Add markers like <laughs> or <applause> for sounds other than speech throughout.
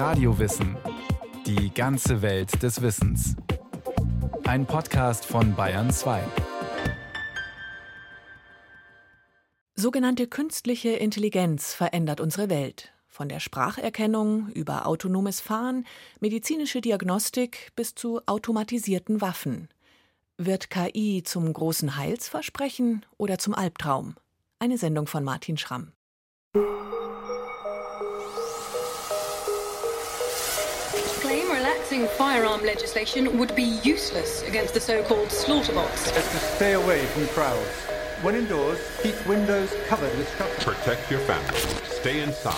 Radiowissen. Die ganze Welt des Wissens. Ein Podcast von Bayern 2. Sogenannte künstliche Intelligenz verändert unsere Welt. Von der Spracherkennung über autonomes Fahren, medizinische Diagnostik bis zu automatisierten Waffen. Wird KI zum großen Heilsversprechen oder zum Albtraum? Eine Sendung von Martin Schramm. Relaxing firearm legislation would be useless against the so-called slaughterbots. Stay away from crowds. When indoors, keep windows covered with shutters. Protect your family. Stay inside.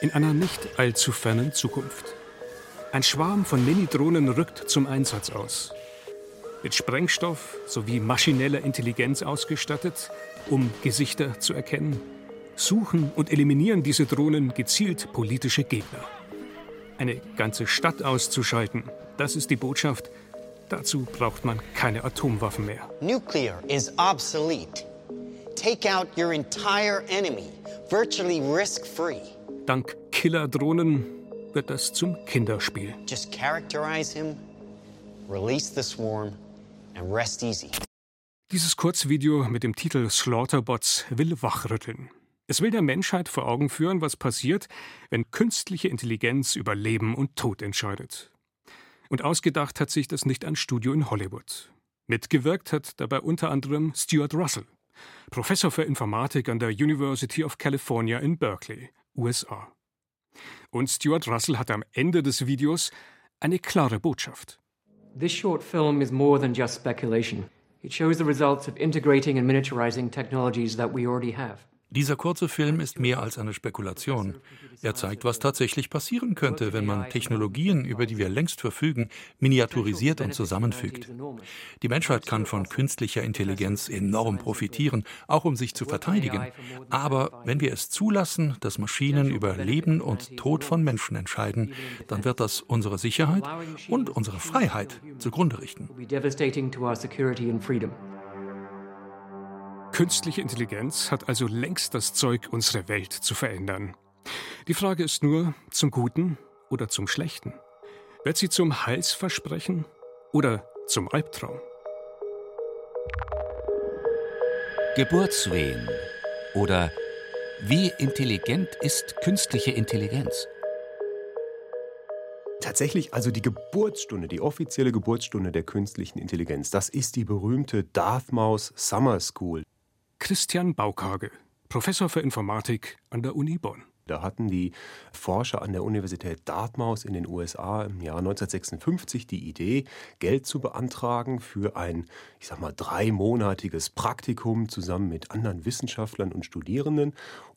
In einer nicht allzu fernen Zukunft. Ein Schwarm von Mini-Drohnen rückt zum Einsatz aus. Mit Sprengstoff sowie maschineller Intelligenz ausgestattet, um Gesichter zu erkennen, suchen und eliminieren diese Drohnen gezielt politische Gegner. Eine ganze Stadt auszuschalten, das ist die Botschaft. Dazu braucht man keine Atomwaffen mehr. Nuclear is obsolete. Take out your entire enemy, virtually risk-free. Dank Killerdrohnen wird das zum Kinderspiel. Just characterize him, release the swarm, and rest easy. Dieses Kurzvideo mit dem Titel Slaughterbots will wachrütteln. Es will der Menschheit vor Augen führen, was passiert, wenn künstliche Intelligenz über Leben und Tod entscheidet. Und ausgedacht hat sich das nicht ein Studio in Hollywood. Mitgewirkt hat dabei unter anderem Stuart Russell, Professor für Informatik an der University of California in Berkeley, USA. Und Stuart Russell hat am Ende des Videos eine klare Botschaft. This short film is more than just speculation. It shows the results of integrating and miniaturizing technologies that we already have. Dieser kurze Film ist mehr als eine Spekulation. Er zeigt, was tatsächlich passieren könnte, wenn man Technologien, über die wir längst verfügen, miniaturisiert und zusammenfügt. Die Menschheit kann von künstlicher Intelligenz enorm profitieren, auch um sich zu verteidigen. Aber wenn wir es zulassen, dass Maschinen über Leben und Tod von Menschen entscheiden, dann wird das unsere Sicherheit und unsere Freiheit zugrunde richten. Künstliche Intelligenz hat also längst das Zeug, unsere Welt zu verändern. Die Frage ist nur, zum Guten oder zum Schlechten? Wird sie zum Heilsversprechen oder zum Albtraum? Geburtswehen oder wie intelligent ist künstliche Intelligenz? Tatsächlich, also die Geburtsstunde, die offizielle Geburtsstunde der künstlichen Intelligenz, das ist die berühmte Dartmouth Summer School. Christian Baukage, Professor für Informatik an der Uni Bonn. Da hatten die Forscher an der Universität Dartmouth in den USA im Jahr 1956 die Idee, Geld zu beantragen für ein, ich sag mal, dreimonatiges Praktikum zusammen mit anderen Wissenschaftlern und Studierenden,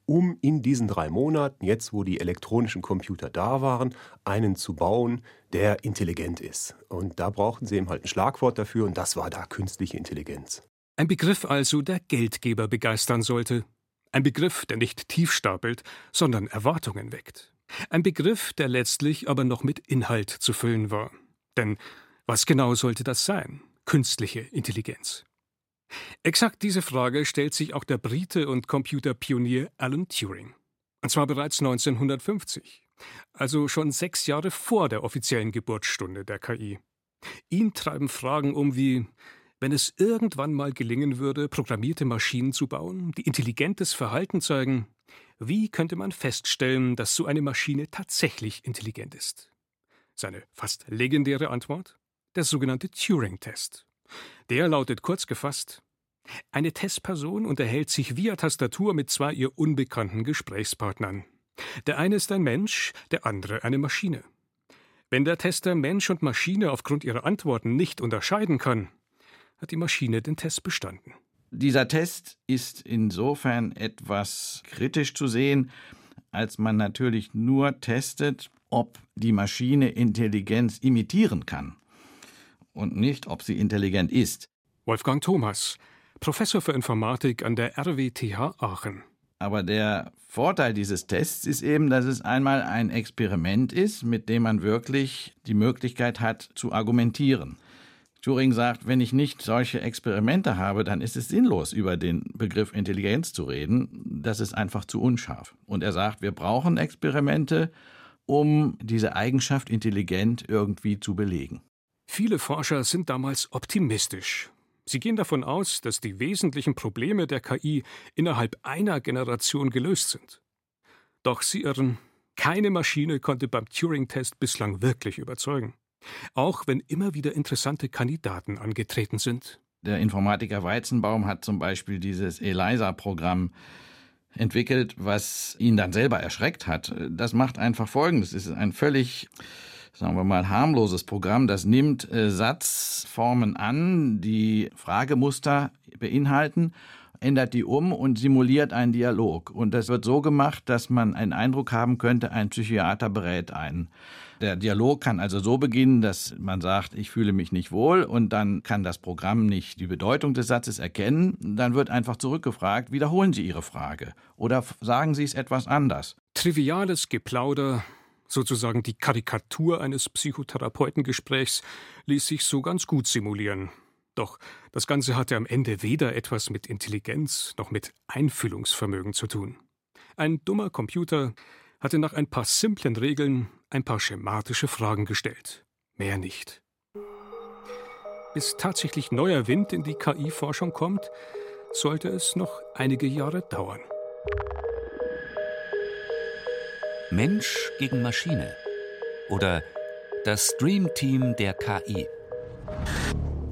um in diesen drei Monaten, jetzt wo die elektronischen Computer da waren, einen zu bauen, der intelligent ist. Und da brauchten sie eben halt ein Schlagwort dafür und das war da künstliche Intelligenz. Ein Begriff also, der Geldgeber begeistern sollte. Ein Begriff, der nicht tief stapelt, sondern Erwartungen weckt. Ein Begriff, der letztlich aber noch mit Inhalt zu füllen war. Denn was genau sollte das sein? Künstliche Intelligenz. Exakt diese Frage stellt sich auch der Brite und Computerpionier Alan Turing. Und zwar bereits 1950. Also schon sechs Jahre vor der offiziellen Geburtsstunde der KI. Ihn treiben Fragen um wie wenn es irgendwann mal gelingen würde, programmierte Maschinen zu bauen, die intelligentes Verhalten zeigen, wie könnte man feststellen, dass so eine Maschine tatsächlich intelligent ist? Seine fast legendäre Antwort? Der sogenannte Turing-Test. Der lautet kurz gefasst, eine Testperson unterhält sich via Tastatur mit zwei ihr unbekannten Gesprächspartnern. Der eine ist ein Mensch, der andere eine Maschine. Wenn der Tester Mensch und Maschine aufgrund ihrer Antworten nicht unterscheiden kann, hat die Maschine den Test bestanden. Dieser Test ist insofern etwas kritisch zu sehen, als man natürlich nur testet, ob die Maschine Intelligenz imitieren kann und nicht, ob sie intelligent ist. Wolfgang Thomas, Professor für Informatik an der RWTH Aachen. Aber der Vorteil dieses Tests ist eben, dass es einmal ein Experiment ist, mit dem man wirklich die Möglichkeit hat zu argumentieren. Turing sagt, wenn ich nicht solche Experimente habe, dann ist es sinnlos, über den Begriff Intelligenz zu reden. Das ist einfach zu unscharf. Und er sagt, wir brauchen Experimente, um diese Eigenschaft intelligent irgendwie zu belegen. Viele Forscher sind damals optimistisch. Sie gehen davon aus, dass die wesentlichen Probleme der KI innerhalb einer Generation gelöst sind. Doch sie irren. Keine Maschine konnte beim Turing-Test bislang wirklich überzeugen. Auch wenn immer wieder interessante Kandidaten angetreten sind. Der Informatiker Weizenbaum hat zum Beispiel dieses ELISA-Programm entwickelt, was ihn dann selber erschreckt hat. Das macht einfach Folgendes. Es ist ein völlig sagen wir mal, harmloses Programm. Das nimmt äh, Satzformen an, die Fragemuster beinhalten, ändert die um und simuliert einen Dialog. Und das wird so gemacht, dass man einen Eindruck haben könnte, ein Psychiater berät einen. Der Dialog kann also so beginnen, dass man sagt, ich fühle mich nicht wohl und dann kann das Programm nicht die Bedeutung des Satzes erkennen. Dann wird einfach zurückgefragt, wiederholen Sie Ihre Frage oder sagen Sie es etwas anders. Triviales Geplauder, sozusagen die Karikatur eines Psychotherapeutengesprächs, ließ sich so ganz gut simulieren. Doch das Ganze hatte am Ende weder etwas mit Intelligenz noch mit Einfühlungsvermögen zu tun. Ein dummer Computer hatte nach ein paar simplen Regeln ein paar schematische Fragen gestellt. Mehr nicht. Bis tatsächlich neuer Wind in die KI-Forschung kommt, sollte es noch einige Jahre dauern. Mensch gegen Maschine oder das Dream Team der KI.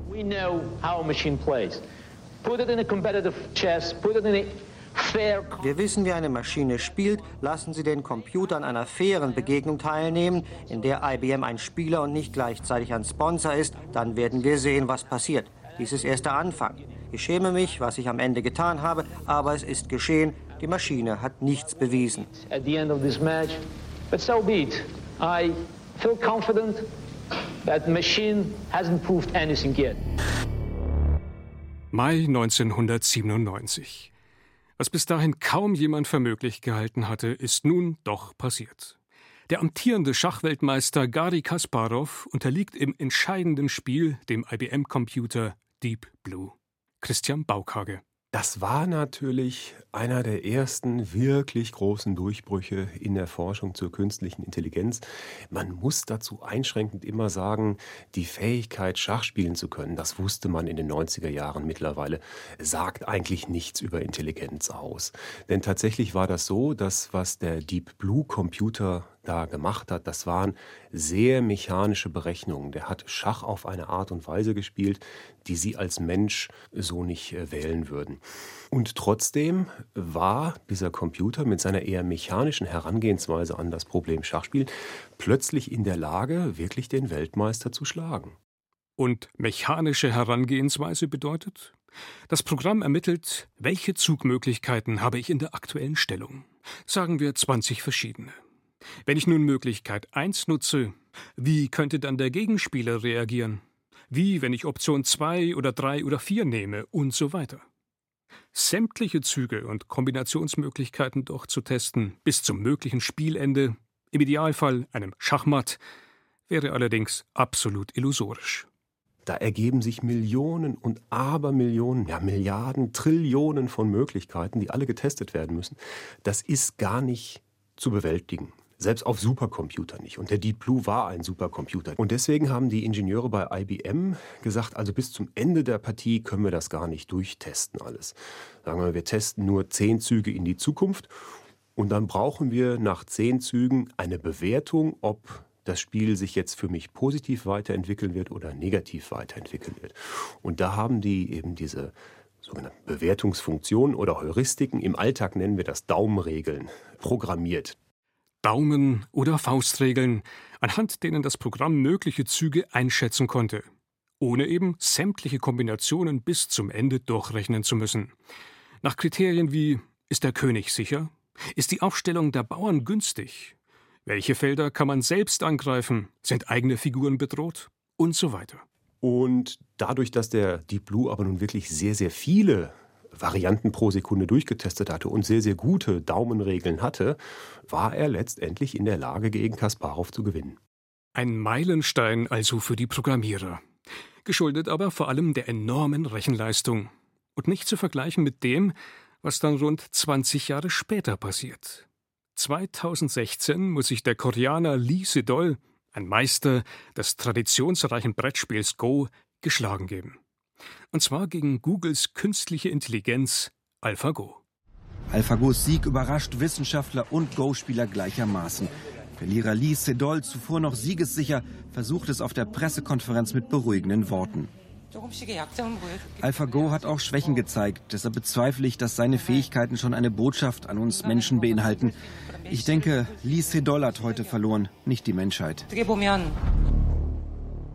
We know how a machine plays. Put it in a competitive chess, put it in a wir wissen, wie eine Maschine spielt. Lassen Sie den Computer an einer fairen Begegnung teilnehmen, in der IBM ein Spieler und nicht gleichzeitig ein Sponsor ist. Dann werden wir sehen, was passiert. Dies ist erst der Anfang. Ich schäme mich, was ich am Ende getan habe, aber es ist geschehen. Die Maschine hat nichts bewiesen. At the end of this match, but so be it. I feel confident that the machine hasn't proved anything yet. Mai 1997. Was bis dahin kaum jemand für möglich gehalten hatte, ist nun doch passiert. Der amtierende Schachweltmeister Gary Kasparov unterliegt im entscheidenden Spiel dem IBM-Computer Deep Blue. Christian Baukage. Das war natürlich einer der ersten wirklich großen Durchbrüche in der Forschung zur künstlichen Intelligenz. Man muss dazu einschränkend immer sagen, die Fähigkeit, Schach spielen zu können, das wusste man in den 90er Jahren mittlerweile, sagt eigentlich nichts über Intelligenz aus. Denn tatsächlich war das so, dass was der Deep Blue Computer da gemacht hat, das waren sehr mechanische Berechnungen. Der hat Schach auf eine Art und Weise gespielt, die Sie als Mensch so nicht äh, wählen würden. Und trotzdem war dieser Computer mit seiner eher mechanischen Herangehensweise an das Problem Schachspiel plötzlich in der Lage, wirklich den Weltmeister zu schlagen. Und mechanische Herangehensweise bedeutet? Das Programm ermittelt, welche Zugmöglichkeiten habe ich in der aktuellen Stellung. Sagen wir 20 verschiedene. Wenn ich nun Möglichkeit 1 nutze, wie könnte dann der Gegenspieler reagieren? Wie, wenn ich Option 2 oder 3 oder 4 nehme und so weiter. Sämtliche Züge und Kombinationsmöglichkeiten durchzutesten bis zum möglichen Spielende, im Idealfall einem Schachmatt, wäre allerdings absolut illusorisch. Da ergeben sich Millionen und Abermillionen, ja Milliarden, Trillionen von Möglichkeiten, die alle getestet werden müssen. Das ist gar nicht zu bewältigen. Selbst auf Supercomputer nicht. Und der Deep Blue war ein Supercomputer. Und deswegen haben die Ingenieure bei IBM gesagt, also bis zum Ende der Partie können wir das gar nicht durchtesten alles. Sagen wir, wir testen nur zehn Züge in die Zukunft und dann brauchen wir nach zehn Zügen eine Bewertung, ob das Spiel sich jetzt für mich positiv weiterentwickeln wird oder negativ weiterentwickeln wird. Und da haben die eben diese sogenannten Bewertungsfunktionen oder Heuristiken, im Alltag nennen wir das Daumenregeln, programmiert. Daumen- oder Faustregeln, anhand denen das Programm mögliche Züge einschätzen konnte, ohne eben sämtliche Kombinationen bis zum Ende durchrechnen zu müssen. Nach Kriterien wie ist der König sicher? Ist die Aufstellung der Bauern günstig? Welche Felder kann man selbst angreifen? Sind eigene Figuren bedroht? Und so weiter. Und dadurch, dass der Deep Blue aber nun wirklich sehr, sehr viele Varianten pro Sekunde durchgetestet hatte und sehr, sehr gute Daumenregeln hatte, war er letztendlich in der Lage, gegen Kasparov zu gewinnen. Ein Meilenstein also für die Programmierer. Geschuldet aber vor allem der enormen Rechenleistung. Und nicht zu vergleichen mit dem, was dann rund 20 Jahre später passiert. 2016 muss sich der Koreaner Lee Sedol, ein Meister des traditionsreichen Brettspiels Go, geschlagen geben. Und zwar gegen Googles künstliche Intelligenz AlphaGo. AlphaGos Sieg überrascht Wissenschaftler und Go-Spieler gleichermaßen. Verlierer Lee Sedol, zuvor noch siegessicher, versucht es auf der Pressekonferenz mit beruhigenden Worten. AlphaGo hat auch Schwächen gezeigt. Deshalb bezweifle ich, dass seine Fähigkeiten schon eine Botschaft an uns Menschen beinhalten. Ich denke, Lee Sedol hat heute verloren, nicht die Menschheit.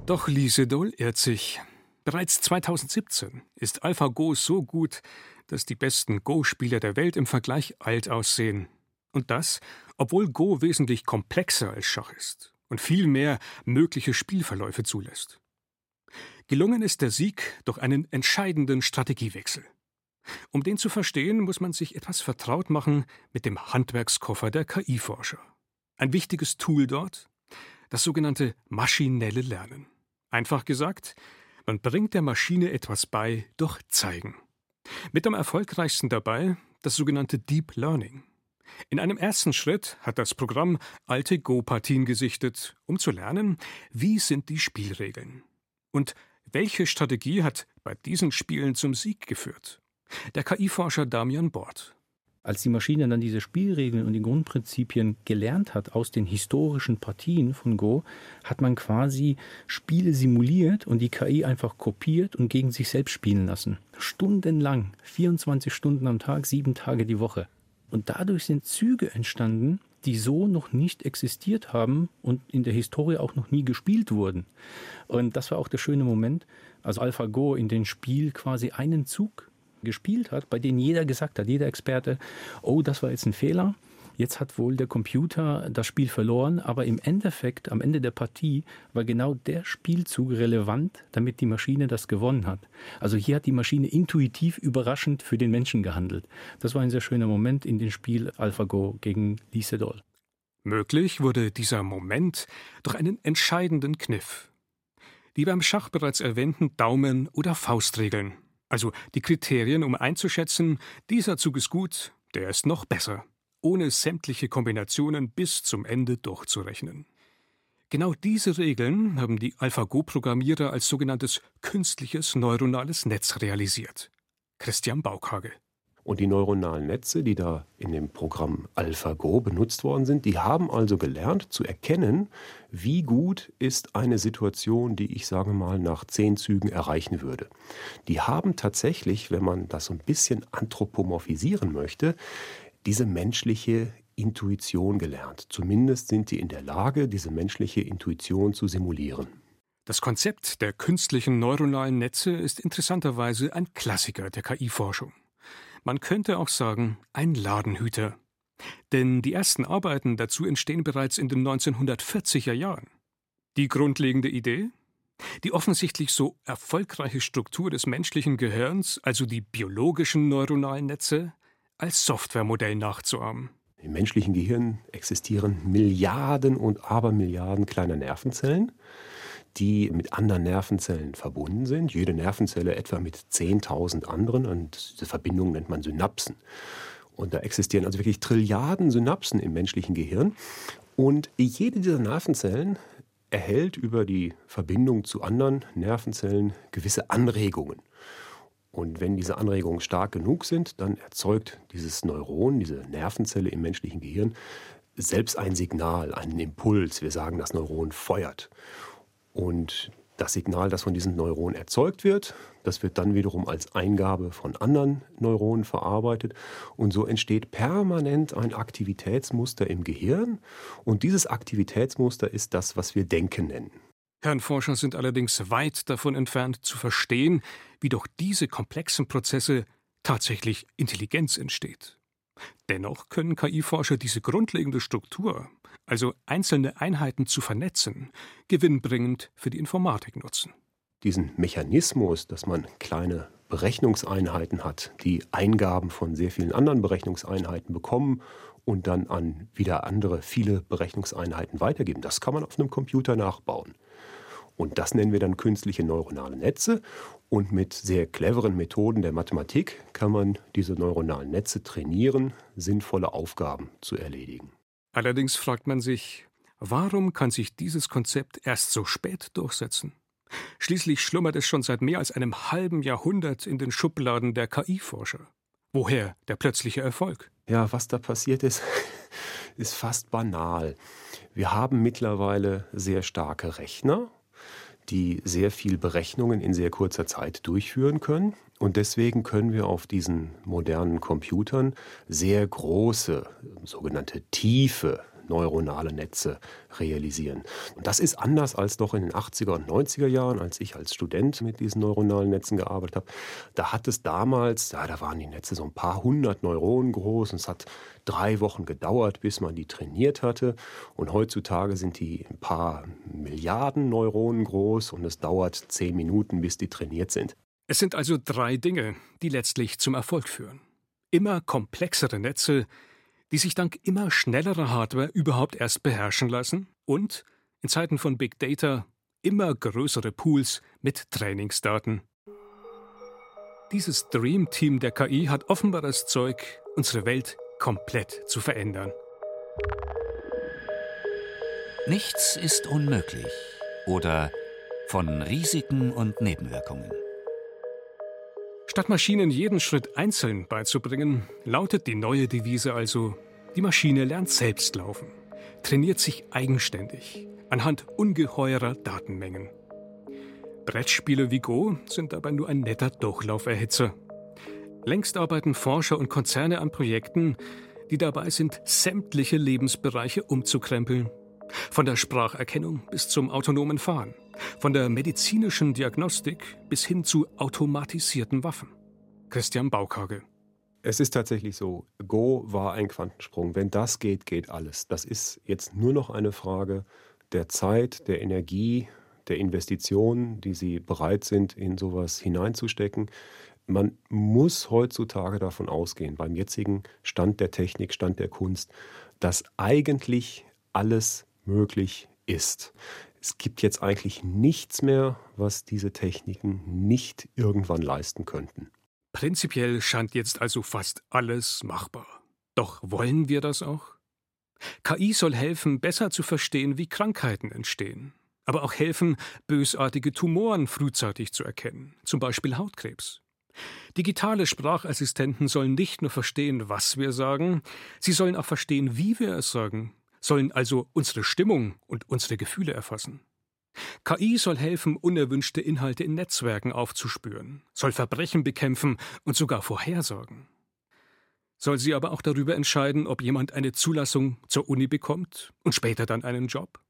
Doch Lee Sedol irrt sich. Bereits 2017 ist AlphaGo so gut, dass die besten Go-Spieler der Welt im Vergleich alt aussehen. Und das, obwohl Go wesentlich komplexer als Schach ist und viel mehr mögliche Spielverläufe zulässt. Gelungen ist der Sieg durch einen entscheidenden Strategiewechsel. Um den zu verstehen, muss man sich etwas vertraut machen mit dem Handwerkskoffer der KI-Forscher. Ein wichtiges Tool dort? Das sogenannte maschinelle Lernen. Einfach gesagt, man bringt der Maschine etwas bei durch Zeigen. Mit am erfolgreichsten dabei das sogenannte Deep Learning. In einem ersten Schritt hat das Programm alte Go-Partien gesichtet, um zu lernen, wie sind die Spielregeln. Und welche Strategie hat bei diesen Spielen zum Sieg geführt? Der KI-Forscher Damian Bort. Als die Maschine dann diese Spielregeln und die Grundprinzipien gelernt hat aus den historischen Partien von Go, hat man quasi Spiele simuliert und die KI einfach kopiert und gegen sich selbst spielen lassen. Stundenlang, 24 Stunden am Tag, sieben Tage die Woche. Und dadurch sind Züge entstanden, die so noch nicht existiert haben und in der Historie auch noch nie gespielt wurden. Und das war auch der schöne Moment, als AlphaGo in den Spiel quasi einen Zug gespielt hat, bei dem jeder gesagt hat, jeder Experte, oh, das war jetzt ein Fehler. Jetzt hat wohl der Computer das Spiel verloren, aber im Endeffekt, am Ende der Partie, war genau der Spielzug relevant, damit die Maschine das gewonnen hat. Also hier hat die Maschine intuitiv überraschend für den Menschen gehandelt. Das war ein sehr schöner Moment in dem Spiel AlphaGo gegen Lee Sedol. Möglich wurde dieser Moment durch einen entscheidenden Kniff. Die beim Schach bereits erwähnten Daumen- oder Faustregeln. Also die Kriterien, um einzuschätzen, dieser Zug ist gut, der ist noch besser ohne sämtliche Kombinationen bis zum Ende durchzurechnen. Genau diese Regeln haben die AlphaGo-Programmierer als sogenanntes künstliches neuronales Netz realisiert. Christian Baukhage. Und die neuronalen Netze, die da in dem Programm AlphaGo benutzt worden sind, die haben also gelernt zu erkennen, wie gut ist eine Situation, die ich sage mal nach zehn Zügen erreichen würde. Die haben tatsächlich, wenn man das so ein bisschen anthropomorphisieren möchte, diese menschliche Intuition gelernt. Zumindest sind die in der Lage, diese menschliche Intuition zu simulieren. Das Konzept der künstlichen neuronalen Netze ist interessanterweise ein Klassiker der KI-Forschung. Man könnte auch sagen, ein Ladenhüter. Denn die ersten Arbeiten dazu entstehen bereits in den 1940er Jahren. Die grundlegende Idee? Die offensichtlich so erfolgreiche Struktur des menschlichen Gehirns, also die biologischen neuronalen Netze, als Softwaremodell nachzuahmen. Im menschlichen Gehirn existieren Milliarden und Abermilliarden kleiner Nervenzellen, die mit anderen Nervenzellen verbunden sind. Jede Nervenzelle etwa mit 10.000 anderen und diese Verbindung nennt man Synapsen. Und da existieren also wirklich Trilliarden Synapsen im menschlichen Gehirn. Und jede dieser Nervenzellen erhält über die Verbindung zu anderen Nervenzellen gewisse Anregungen. Und wenn diese Anregungen stark genug sind, dann erzeugt dieses Neuron, diese Nervenzelle im menschlichen Gehirn, selbst ein Signal, einen Impuls. Wir sagen, das Neuron feuert. Und das Signal, das von diesem Neuron erzeugt wird, das wird dann wiederum als Eingabe von anderen Neuronen verarbeitet. Und so entsteht permanent ein Aktivitätsmuster im Gehirn. Und dieses Aktivitätsmuster ist das, was wir Denken nennen. Hirnforscher sind allerdings weit davon entfernt zu verstehen, wie durch diese komplexen Prozesse tatsächlich Intelligenz entsteht. Dennoch können KI-Forscher diese grundlegende Struktur, also einzelne Einheiten zu vernetzen, gewinnbringend für die Informatik nutzen. Diesen Mechanismus, dass man kleine Berechnungseinheiten hat, die Eingaben von sehr vielen anderen Berechnungseinheiten bekommen und dann an wieder andere viele Berechnungseinheiten weitergeben, das kann man auf einem Computer nachbauen. Und das nennen wir dann künstliche neuronale Netze. Und mit sehr cleveren Methoden der Mathematik kann man diese neuronalen Netze trainieren, sinnvolle Aufgaben zu erledigen. Allerdings fragt man sich, warum kann sich dieses Konzept erst so spät durchsetzen? Schließlich schlummert es schon seit mehr als einem halben Jahrhundert in den Schubladen der KI-Forscher. Woher der plötzliche Erfolg? Ja, was da passiert ist, <laughs> ist fast banal. Wir haben mittlerweile sehr starke Rechner, die sehr viel Berechnungen in sehr kurzer Zeit durchführen können. Und deswegen können wir auf diesen modernen Computern sehr große, sogenannte tiefe neuronale Netze realisieren. Und das ist anders als noch in den 80er und 90er Jahren, als ich als Student mit diesen neuronalen Netzen gearbeitet habe. Da hat es damals, ja, da waren die Netze so ein paar hundert Neuronen groß und es hat drei Wochen gedauert, bis man die trainiert hatte. Und heutzutage sind die ein paar Milliarden Neuronen groß und es dauert zehn Minuten, bis die trainiert sind. Es sind also drei Dinge, die letztlich zum Erfolg führen. Immer komplexere Netze, die sich dank immer schnellerer Hardware überhaupt erst beherrschen lassen und in Zeiten von Big Data immer größere Pools mit Trainingsdaten. Dieses Dream Team der KI hat offenbar das Zeug, unsere Welt komplett zu verändern. Nichts ist unmöglich oder von Risiken und Nebenwirkungen. Statt Maschinen jeden Schritt einzeln beizubringen, lautet die neue Devise also, die Maschine lernt selbst laufen, trainiert sich eigenständig anhand ungeheurer Datenmengen. Brettspiele wie Go sind dabei nur ein netter Durchlauferhitzer. Längst arbeiten Forscher und Konzerne an Projekten, die dabei sind, sämtliche Lebensbereiche umzukrempeln. Von der Spracherkennung bis zum autonomen Fahren. Von der medizinischen Diagnostik bis hin zu automatisierten Waffen. Christian Baukage. Es ist tatsächlich so, Go war ein Quantensprung. Wenn das geht, geht alles. Das ist jetzt nur noch eine Frage der Zeit, der Energie, der Investitionen, die sie bereit sind, in sowas hineinzustecken. Man muss heutzutage davon ausgehen, beim jetzigen Stand der Technik, Stand der Kunst, dass eigentlich alles möglich ist. Es gibt jetzt eigentlich nichts mehr, was diese Techniken nicht irgendwann leisten könnten. Prinzipiell scheint jetzt also fast alles machbar. Doch wollen wir das auch? KI soll helfen, besser zu verstehen, wie Krankheiten entstehen, aber auch helfen, bösartige Tumoren frühzeitig zu erkennen, zum Beispiel Hautkrebs. Digitale Sprachassistenten sollen nicht nur verstehen, was wir sagen, sie sollen auch verstehen, wie wir es sagen sollen also unsere Stimmung und unsere Gefühle erfassen. KI soll helfen, unerwünschte Inhalte in Netzwerken aufzuspüren, soll Verbrechen bekämpfen und sogar vorhersagen. Soll sie aber auch darüber entscheiden, ob jemand eine Zulassung zur Uni bekommt und später dann einen Job?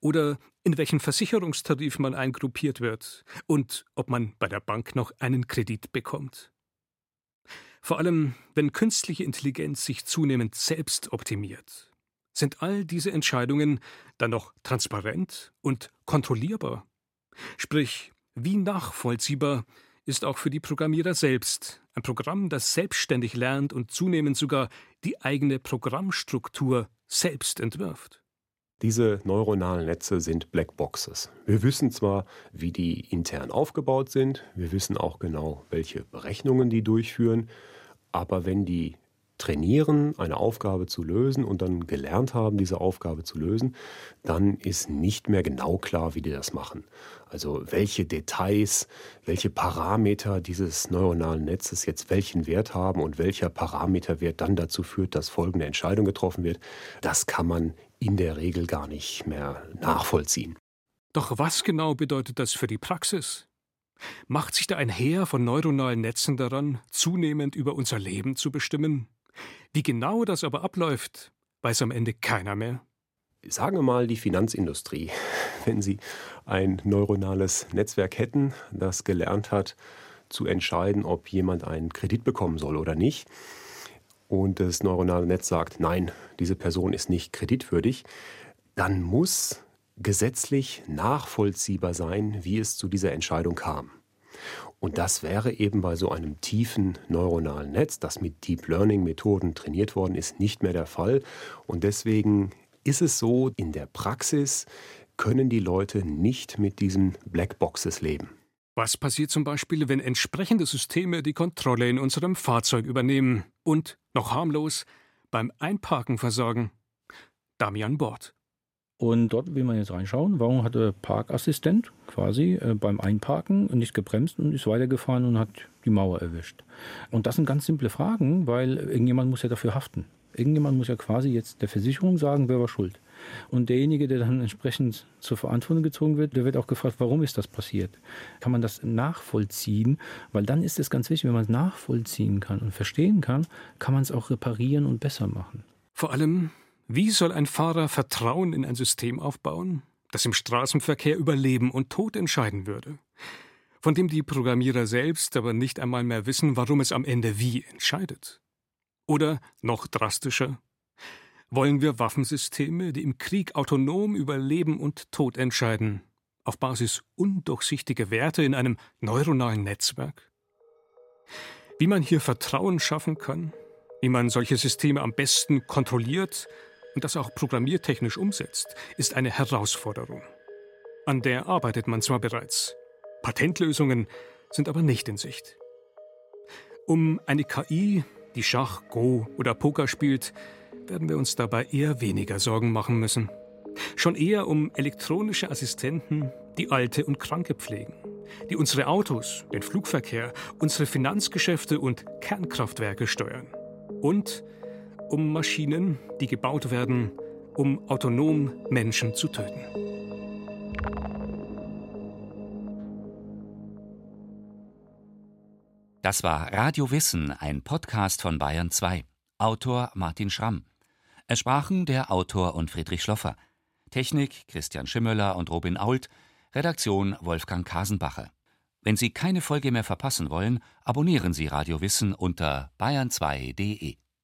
Oder in welchen Versicherungstarif man eingruppiert wird und ob man bei der Bank noch einen Kredit bekommt? Vor allem, wenn künstliche Intelligenz sich zunehmend selbst optimiert sind all diese Entscheidungen dann noch transparent und kontrollierbar? Sprich, wie nachvollziehbar ist auch für die Programmierer selbst ein Programm, das selbstständig lernt und zunehmend sogar die eigene Programmstruktur selbst entwirft? Diese neuronalen Netze sind Blackboxes. Wir wissen zwar, wie die intern aufgebaut sind, wir wissen auch genau, welche Berechnungen die durchführen, aber wenn die trainieren, eine Aufgabe zu lösen und dann gelernt haben, diese Aufgabe zu lösen, dann ist nicht mehr genau klar, wie die das machen. Also welche Details, welche Parameter dieses neuronalen Netzes jetzt welchen Wert haben und welcher Parameterwert dann dazu führt, dass folgende Entscheidung getroffen wird, das kann man in der Regel gar nicht mehr nachvollziehen. Doch was genau bedeutet das für die Praxis? Macht sich da ein Heer von neuronalen Netzen daran, zunehmend über unser Leben zu bestimmen? Wie genau das aber abläuft, weiß am Ende keiner mehr. Sagen wir mal die Finanzindustrie. <laughs> Wenn sie ein neuronales Netzwerk hätten, das gelernt hat, zu entscheiden, ob jemand einen Kredit bekommen soll oder nicht, und das neuronale Netz sagt, nein, diese Person ist nicht kreditwürdig, dann muss gesetzlich nachvollziehbar sein, wie es zu dieser Entscheidung kam. Und das wäre eben bei so einem tiefen neuronalen Netz, das mit Deep Learning Methoden trainiert worden ist, nicht mehr der Fall. Und deswegen ist es so, in der Praxis können die Leute nicht mit diesen Blackboxes leben. Was passiert zum Beispiel, wenn entsprechende Systeme die Kontrolle in unserem Fahrzeug übernehmen und, noch harmlos, beim Einparken versorgen? Damian Bord. Und dort will man jetzt reinschauen, warum hat der Parkassistent quasi äh, beim Einparken nicht gebremst und ist weitergefahren und hat die Mauer erwischt. Und das sind ganz simple Fragen, weil irgendjemand muss ja dafür haften. Irgendjemand muss ja quasi jetzt der Versicherung sagen, wer war schuld. Und derjenige, der dann entsprechend zur Verantwortung gezogen wird, der wird auch gefragt, warum ist das passiert? Kann man das nachvollziehen? Weil dann ist es ganz wichtig, wenn man es nachvollziehen kann und verstehen kann, kann man es auch reparieren und besser machen. Vor allem, wie soll ein Fahrer Vertrauen in ein System aufbauen, das im Straßenverkehr über Leben und Tod entscheiden würde? Von dem die Programmierer selbst aber nicht einmal mehr wissen, warum es am Ende wie entscheidet. Oder noch drastischer, wollen wir Waffensysteme, die im Krieg autonom über Leben und Tod entscheiden, auf Basis undurchsichtiger Werte in einem neuronalen Netzwerk? Wie man hier Vertrauen schaffen kann, wie man solche Systeme am besten kontrolliert und das auch programmiertechnisch umsetzt, ist eine Herausforderung. An der arbeitet man zwar bereits, Patentlösungen sind aber nicht in Sicht. Um eine KI, die Schach, Go oder Poker spielt, werden wir uns dabei eher weniger Sorgen machen müssen. Schon eher um elektronische Assistenten, die Alte und Kranke pflegen, die unsere Autos, den Flugverkehr, unsere Finanzgeschäfte und Kernkraftwerke steuern. Und um Maschinen, die gebaut werden, um autonom Menschen zu töten. Das war Radio Wissen, ein Podcast von Bayern 2. Autor Martin Schramm. Es sprachen der Autor und Friedrich Schloffer. Technik Christian Schimmöller und Robin Ault. Redaktion Wolfgang Kasenbacher. Wenn Sie keine Folge mehr verpassen wollen, abonnieren Sie Radio Wissen unter bayern2.de.